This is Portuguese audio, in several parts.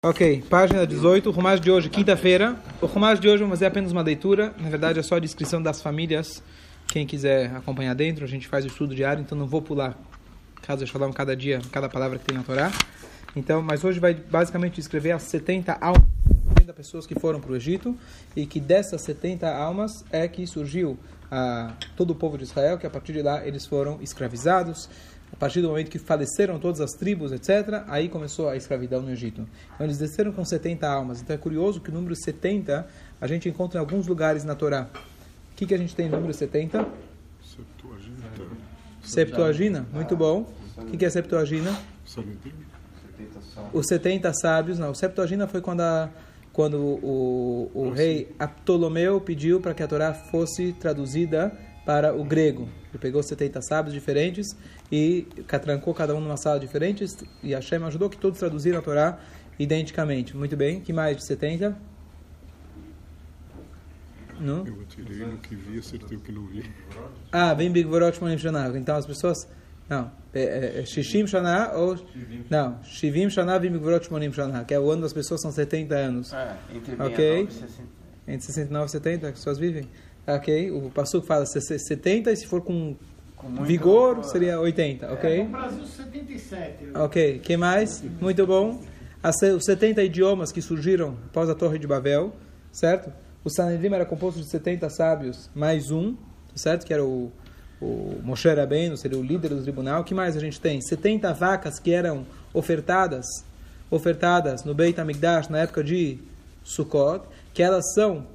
Ok, página 18, o de hoje, quinta-feira. O Rumash de hoje vamos fazer apenas uma leitura, na verdade é só a descrição das famílias. Quem quiser acompanhar dentro, a gente faz o estudo diário, então não vou pular, caso eu falar cada dia, cada palavra que tem na Torá. Então, mas hoje vai basicamente descrever as 70 almas, 70 pessoas que foram para o Egito, e que dessas 70 almas é que surgiu a, todo o povo de Israel, que a partir de lá eles foram escravizados, a partir do momento que faleceram todas as tribos, etc., aí começou a escravidão no Egito. Então eles desceram com 70 almas. Então é curioso que o número 70 a gente encontra em alguns lugares na Torá. O que, que a gente tem no número 70? Septuaginta. Septuagina, muito bom. O que, que é Septuagina? Os 70 sábios, não. O Septuagina foi quando, a, quando o, o, o rei Ptolomeu pediu para que a Torá fosse traduzida para o grego. Ele pegou 70 sábios diferentes e trancou cada um numa sala diferente e Hashem ajudou que todos traduziram a Torá identicamente. Muito bem. que mais de 70? Não? Eu atirei no que vi, acertei o que não vi. Ah, vem Big Vorot Monim Shana. Então as pessoas... Não, é, é Shishim Shana ou... Não, Shivim Shana vem Big Vorot Monim Shana, que é o ano das pessoas, são 70 anos. É, entre Ok. 69 e 60. Entre 69 e 70 as pessoas vivem. Ok, o Passuco fala 70 e se for com Com vigor seria 80, ok? No Brasil, 77. Ok, que mais? Muito bom. As, os 70 idiomas que surgiram após a Torre de Babel, certo? O Sanedrim era composto de 70 sábios mais um, certo? Que era o, o Moshe Rabbeinu, seria o líder do tribunal. O que mais a gente tem? 70 vacas que eram ofertadas, ofertadas no Beit HaMikdash na época de Sukkot, que elas são,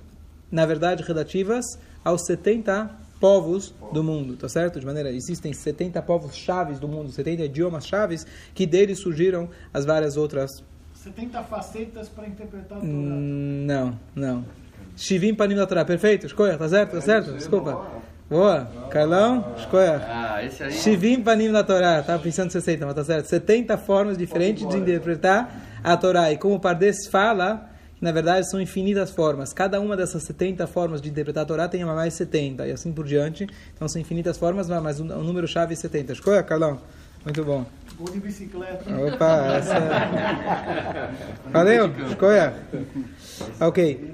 na verdade, relativas aos 70 povos do mundo, tá certo? De maneira, existem 70 povos chaves do mundo, 70 idiomas chaves, que deles surgiram as várias outras 70 facetas para interpretar Torá. Hum, Não, não. Shivim panim da Torá, perfeito? Escolha, tá certo? Tá certo? Desculpa. Boa. Carlão, escolha. Ah, esse aí. Shivim panim da Torá, tava pensando 60, mas tá certo. 70 formas diferentes de interpretar a Torá. E como o Pardes fala, na verdade são infinitas formas. Cada uma dessas 70 formas de interpretar a Torá tem uma mais 70 e assim por diante. Então são infinitas formas, mas o o número chave é 70. Escolha, Carlão. Muito bom. Vou de bicicleta. Opa, essa. é- Valeu, escolha. Ok.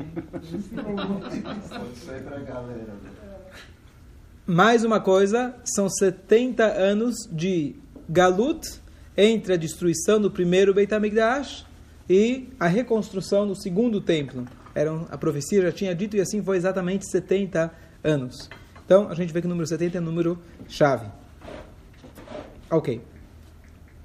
Mais uma coisa, são 70 anos de Galut entre a destruição do primeiro Beit HaMikdash e a reconstrução do segundo templo. Era um- a profecia já tinha dito e assim foi exatamente 70 anos. Então, a gente vê que o número 70 é o número chave. Ok.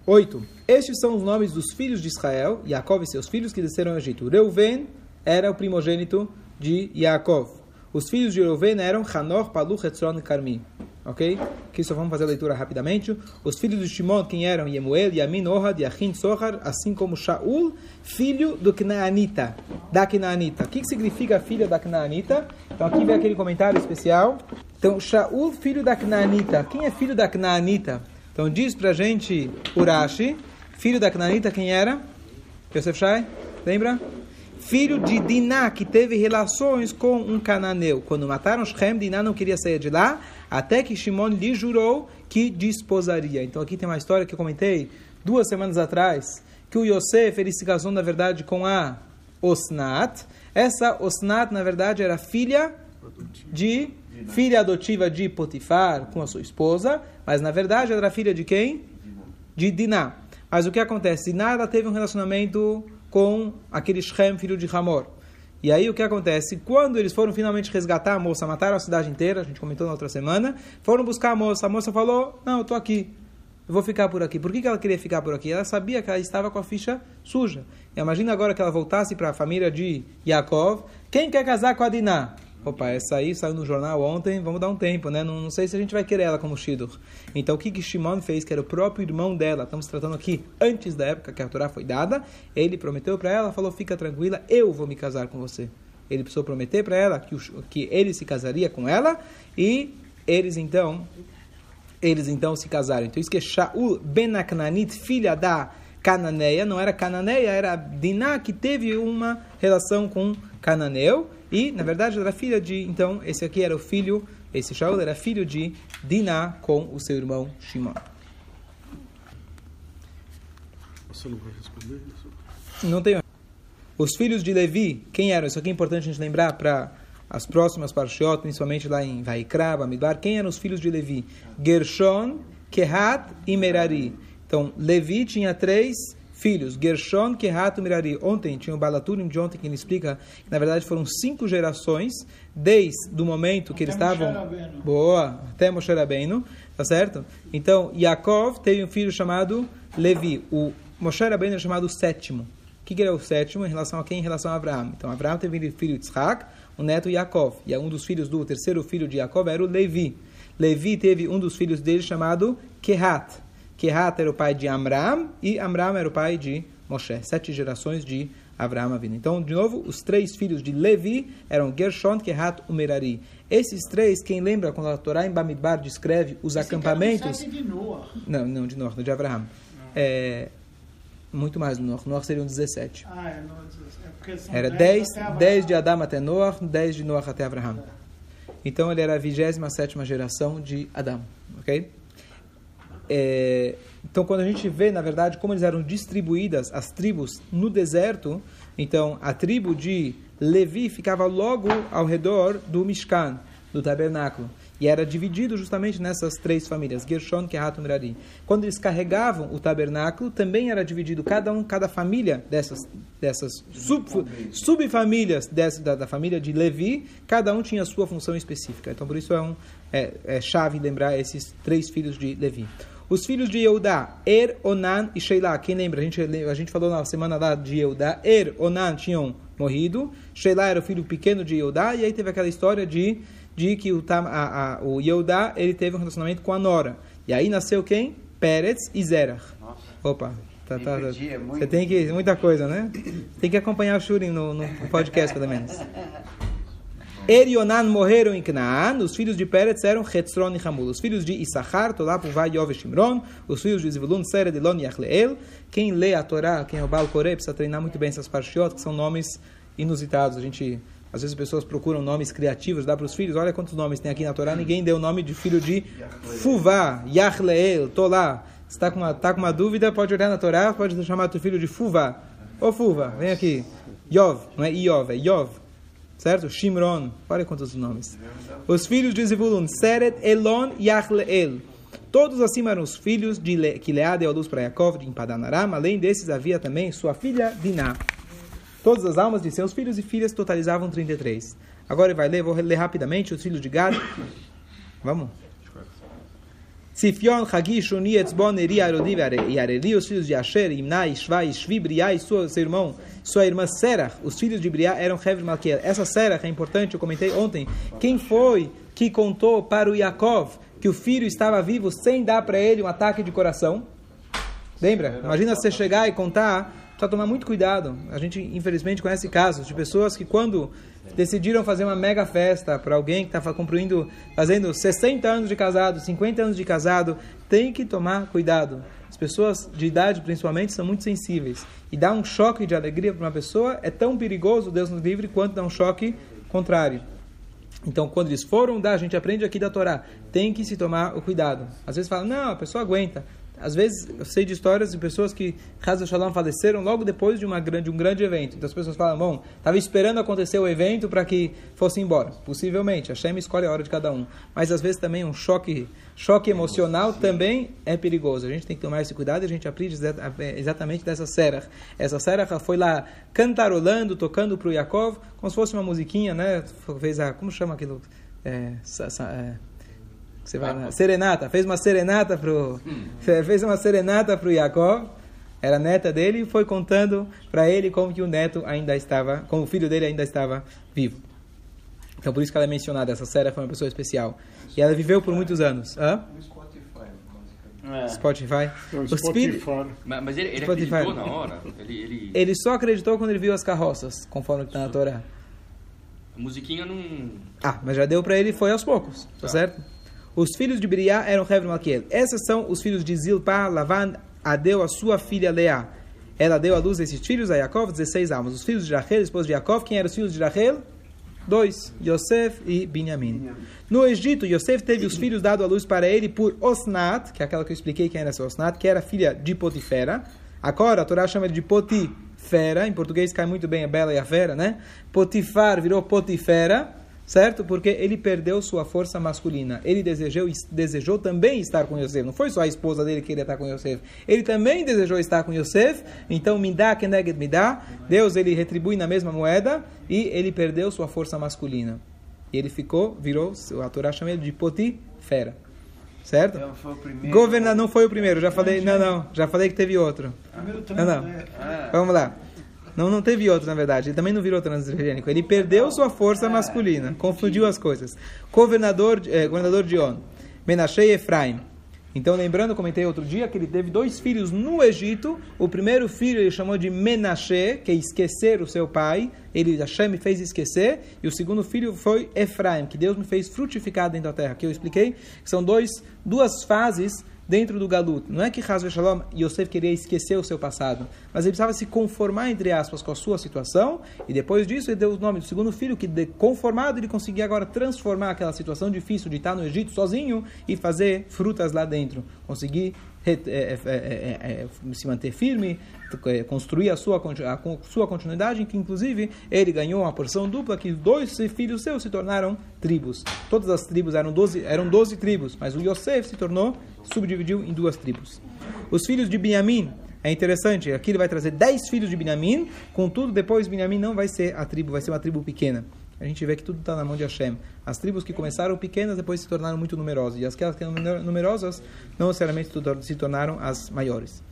8. Estes são os nomes dos filhos de Israel, Yaakov e seus filhos que desceram ao Egito. Reuven era o primogênito de Yaakov. Os filhos de Reuven eram Hanor, Paluch, Hetzron e Carmi. Ok? Aqui só vamos fazer a leitura rapidamente. Os filhos de Shimon, quem eram? Yemuel, Yamin, Ohad, Yachin, Sohar, assim como Shaul, filho do Knaanita. Da Knaanita. O que, que significa filho da Knaanita? Então aqui vem aquele comentário especial. Então, Shaul, filho da Knaanita. Quem é filho da Knaanita? Então diz pra gente Urashi, filho da Knaanita, quem era? Yosef Shai? Lembra? Filho de Diná, que teve relações com um cananeu. Quando mataram Shem, Diná não queria sair de lá, até que Shimon lhe jurou que desposaria. Então aqui tem uma história que eu comentei duas semanas atrás, que o Yosef, ele se casou, na verdade, com a Osnat. Essa Osnat, na verdade, era filha de filha adotiva de Potifar com a sua esposa, mas na verdade era filha de quem? De Diná. Mas o que acontece? Diná teve um relacionamento com aquele Shem, filho de Hamor. E aí o que acontece? Quando eles foram finalmente resgatar a moça, mataram a cidade inteira, a gente comentou na outra semana, foram buscar a moça. A moça falou: Não, eu estou aqui. Eu vou ficar por aqui. Por que ela queria ficar por aqui? Ela sabia que ela estava com a ficha suja. E imagina agora que ela voltasse para a família de Yaakov. Quem quer casar com a Diná? Opa, essa aí saiu no jornal ontem, vamos dar um tempo, né? Não, não sei se a gente vai querer ela como Shidur. Então o que, que Shimon fez, que era o próprio irmão dela, estamos tratando aqui antes da época que a Torá foi dada, ele prometeu para ela, falou, fica tranquila, eu vou me casar com você. Ele precisou prometer para ela que, o, que ele se casaria com ela e eles então eles então se casaram. Então isso que é Shaul ben Aknanit, filha da Cananeia, não era Cananeia, era Diná que teve uma relação com Cananeu e, na verdade, era filha de, então, esse aqui era o filho, esse Shaul era filho de Diná com o seu irmão Shimon. Você não vai responder isso? Não tenho. Os filhos de Levi, quem eram? Isso aqui é importante a gente lembrar para as próximas parshiot, principalmente lá em Vaikra, Bamidbar. Quem eram os filhos de Levi? Gershon, Kehat e Merari. Então, Levi tinha três filhos, Gershon, Kehat e Merari. Ontem tinha o Balaturim de ontem que ele explica que na verdade foram cinco gerações, desde o momento que eles estavam... Boa, até Moshe Rabbeinu, tá certo? Então, Yaakov teve um filho chamado Levi. O Moshe Rabbeinu é chamado o sétimo. O que, que é o sétimo em relação a quem? Em relação a Abraão. Então, Abraão teve um filho Yitzhak, o neto Yaakov. E um dos filhos do terceiro filho de Yaakov era o Levi. Levi teve um dos filhos dele chamado Kehat. Kehat era o pai de Amram e Amram era o pai de Moshe. Sete gerações de Abraão Avinu. Então, de novo, os três filhos de Levi eram Gershon, Kehat e Merari. Esses três, quem lembra quando a Torá em Bamidbar descreve os Esse acampamentos... cara não de Noah. Não, não, de Noah, de Abraão. É, muito mais do Noah. Noah seriam 17. Ah, é, Noah, é Era 10 10, até Abraão. 10 de Adão até Noah, 10 de Noah até Abraão. Então ele era a 27 geração de Adão. Ok? É, então, quando a gente vê, na verdade, como eles eram distribuídas as tribos no deserto, então a tribo de Levi ficava logo ao redor do Mishkan, do tabernáculo. E era dividido justamente nessas três famílias, Gershon, Kehat e Merari. Quando eles carregavam o tabernáculo, também era dividido cada um, cada família dessas, dessas sub, subfamílias dessa, da, da família de Levi, cada um tinha sua função específica. Então, por isso é, um, é, é chave lembrar esses três filhos de Levi. Os filhos de Eudá, Er, Onan e Sheila. Quem lembra? A gente, a gente falou na semana lá de Eudá. Er, Onan tinham morrido. Sheila era o filho pequeno de Eudá. E aí teve aquela história de, de que o, Tam, a, a, o Eudá ele teve um relacionamento com a Nora. E aí nasceu quem? Peretz e Zerach. Opa. Tá, tá, tá. É Você tem que. Muita coisa, né? Tem que acompanhar o Shurim no, no podcast, pelo menos. Er e Onan morreram em Canaan, os filhos de Peretz eram Hetzron e Hamul. Os filhos de Issachar, Tolá, Puvá, Yov e Shimron. Os filhos de Zivulun, Sered, Elon e Achleel. Quem lê a Torá, quem é o Baal Koré, precisa treinar muito bem essas parshiot, que são nomes inusitados. A gente, às vezes, as pessoas procuram nomes criativos, dá para os filhos. Olha quantos nomes tem aqui na Torá. Ninguém deu o nome de filho de Fuvá, Yachleel, Tolá. Se está com, uma- tá com uma dúvida, pode olhar na Torá, pode chamar teu filho de Fuvá. Ô Fuvá, vem aqui. Yov, não é Iov, é Yov. Certo? Shimron. Olha quantos nomes. Os filhos de Zebulun, Seret, Elon e Achleel. Todos acima eram os filhos de Le, que Leá deu a luz para Yaakov em Padanaram. Além desses, havia também sua filha Diná. Todas as almas de seus filhos e filhas totalizavam 33. Agora ele vai ler, vou ler rapidamente os filhos de Gad. Vamos. Sifion, Hagi, Shuni, Etzbon, Eri, Arodi e Areli, os filhos de Asher, Imnai, Shvai, Shvi, Briá seu irmão, sua irmã Serach, os filhos de Briá eram Hever e Malkiel. Essa Serach é importante, eu comentei ontem. Quem foi que contou para o Yaakov que o filho estava vivo sem dar para ele um ataque de coração? Lembra? Imagina você chegar e contar, precisa tomar muito cuidado. A gente, infelizmente, conhece casos de pessoas que, quando decidiram fazer uma mega festa para alguém que está cumprindo, fazendo 60 anos de casado, 50 anos de casado, tem que tomar cuidado. As pessoas de idade, principalmente, são muito sensíveis. E dar um choque de alegria para uma pessoa é tão perigoso, Deus nos livre, quanto dar um choque contrário. Então, quando eles foram dar, a gente aprende aqui da Torá, tem que se tomar o cuidado. Às vezes fala, não, a pessoa aguenta. Às vezes, eu sei de histórias de pessoas que, Hazel Shalom, faleceram logo depois de, uma grande, um grande evento. Então, as pessoas falam, bom, estava esperando acontecer o evento para que fosse embora. Possivelmente, a Shem escolhe a hora de cada um. Mas, às vezes, também um choque, choque emocional também é perigoso. A gente tem que tomar esse cuidado e a gente aprende exa- exatamente dessa Serach. Essa Serach foi lá cantarolando, tocando para o Yaakov, como se fosse uma musiquinha, né? Fez a, como chama aquilo? É, sa- sa- é, você vai na serenata, fez uma serenata pro fez uma serenata pro Jacob, era neta dele e foi contando para ele como que o neto ainda estava, como o filho dele ainda estava vivo. Então por isso que ela é mencionada, essa Sera foi uma pessoa especial. E ela viveu por muitos anos. Hã? No Spotify, basicamente. É. Spotify. Então, Os filhos- Spotify. Mas, mas ele, ele Spotify. acreditou na hora? Ele, ele... Ele só acreditou quando ele viu as carroças, conforme está na Torá. A musiquinha não... Ah, mas já deu para ele foi aos poucos, tá certo? Os filhos de Biriá eram Hever e Malkiel. Esses são os filhos de Zilpah, Lavan, a deu a sua filha Leá. Ela deu a luz esses filhos, a Yaakov, 16 almas. Os filhos de Rachel, esposa de Yaakov, quem eram os filhos de Rachel? Dois, Yosef e Binyamin. No Egito, Yosef teve os filhos dado à luz para ele por Osnat, que é aquela que eu expliquei quem era essa Osnat, que era filha de Potifera. Agora, a Torá chama ele de Potifera, fera, em português cai muito bem a bela e a fera, né? Potifar virou Potifera, certo? Porque ele perdeu sua força masculina. Ele desejou, desejou também estar com Yosef. Não foi só a esposa dele que queria estar com Yosef. Ele também desejou estar com Yosef. Então, me dá, keneged me dá. Deus, ele retribui na mesma moeda e ele perdeu sua força masculina. E ele ficou, virou, a Torá chama ele de Potifera. Certo? Então foi o primeiro. Governador não foi o primeiro, já falei, não, não, já falei que teve outro. Primeiro Não, não. né? Ah, Vamos lá. Não, não teve outro, na verdade. Ele também não virou transgênico. Ele perdeu sua força masculina. Confundiu as coisas. Governador, eh, governador de On. Menashe e Efraim. Então, lembrando, comentei outro dia que ele teve dois filhos no Egito. O primeiro filho ele chamou de Menashe, que é esquecer o seu pai. Ele, Hashem, me fez esquecer. E o segundo filho foi Efraim, que Deus me fez frutificar dentro da terra. Que eu expliquei que são dois, duas fases dentro do Galut. Não é que Hazve Shalom Yosef queria esquecer o seu passado, mas ele precisava se conformar, entre aspas, com a sua situação, e depois disso ele deu o nome do segundo filho, que conformado ele conseguia agora transformar aquela situação difícil de estar no Egito sozinho e fazer frutas lá dentro. Conseguir re- é, é, é, é, se manter firme, é, construir a sua, a sua continuidade, que inclusive ele ganhou uma porção dupla, que dois filhos seus se tornaram tribos. Todas as tribos eram 12, eram 12 tribos, mas o Yosef se tornou, subdividiu em duas tribos. Os filhos de Benjamim, é interessante, aqui ele vai trazer 10 filhos de Benjamim, contudo, depois Benjamim não vai ser a tribo, vai ser uma tribo pequena. A gente vê que tudo está na mão de Hashem. As tribos que começaram pequenas depois se tornaram muito numerosas. E as que eram numerosas não necessariamente se tornaram as maiores.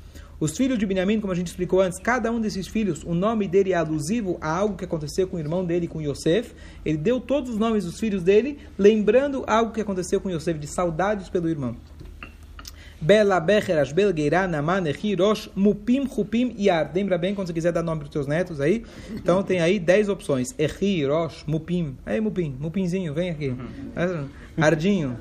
Os filhos de Benjamim, como a gente explicou antes, cada um desses filhos, o nome dele é alusivo a algo que aconteceu com o irmão dele, com Yosef. Ele deu todos os nomes dos filhos dele, lembrando algo que aconteceu com Yosef, de saudades pelo irmão. Bela Becher, Ashbel, Geirá, Naman, Echi, Rosh, Mupim, Chupim e Ar. Lembra bem quando você quiser dar nome para os seus netos aí? Então tem aí 10 opções. Echi, Rosh, Mupim. Aí, Mupim, Mupinzinho, vem aqui. Ardinho.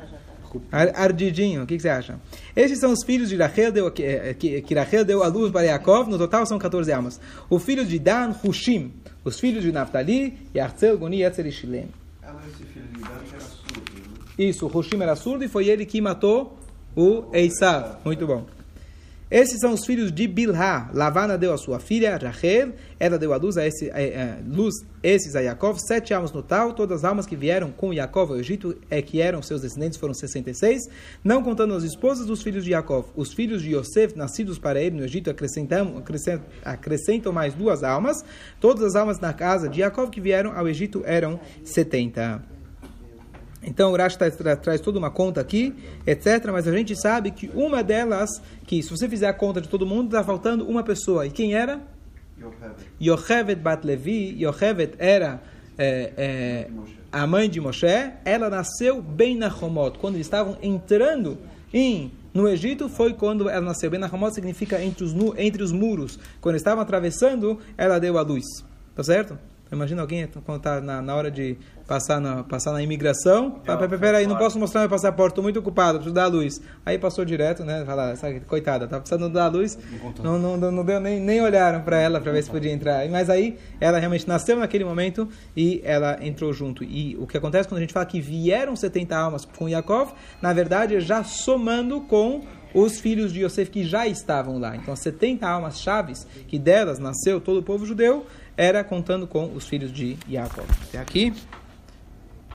Ar- Ardidinho, o que, que você acha? Esses são os filhos de Rachel, deu, que, eh, que, que Rachel deu à luz para Yaakov, no total são 14 almas. O filho de Dan, Hushim. Os filhos de Naphtali, Yartzel, Goni, Etzer e Shilem. ela, esse filho de Dan era surdo. né? Isso, Hushim era surdo e foi ele que matou o Esav. Muito bom. Esses são os filhos de Bilhá. Lavana deu a sua filha, Rachel. Ela deu a luz a, esse, eh, eh, luz esses a Yaakov. Sete almas no tal. Todas as almas que vieram com Yaakov ao Egito, é que eram seus descendentes, foram 66. Não contando as esposas dos filhos de Yaakov. Os filhos de Yosef, nascidos para ele no Egito, acrescentam, acrescentam, acrescentam mais duas almas. Todas as almas na casa de Yaakov que vieram ao Egito eram 70. Então o Rashi tra- tra- traz toda uma conta aqui, etc. Mas a gente sabe que uma delas, que se você fizer a conta de todo mundo, está faltando uma pessoa. E quem era? Yochevet Bat Levi. Yochevet era é, é, a mãe de Moshe. Ela nasceu bem na Homot. Quando eles estavam entrando em, no Egito, foi quando ela nasceu. Bem na Homot significa entre os, entre os muros. Quando estavam atravessando, ela deu a luz. Tá certo? Imagina alguém quando está na, na hora de passar na, passar na imigração. Fala, "Pera- Peraí, não posso mostrar meu passaporte, estou muito ocupado, preciso dar a luz. Aí passou direto, né? Fala, sabe, coitada, tá precisando dar a luz. Não, não, não, não deu, nem, nem olharam para ela para ver se podia entrar. Mas aí ela realmente nasceu naquele momento e ela entrou junto. E o que acontece quando a gente fala que vieram 70 almas com Yaakov, na verdade já somando com os filhos de Yosef que já estavam lá. Então, as 70 almas chaves, que delas nasceu todo o povo judeu, era contando com os filhos de Yaakov. Até aqui.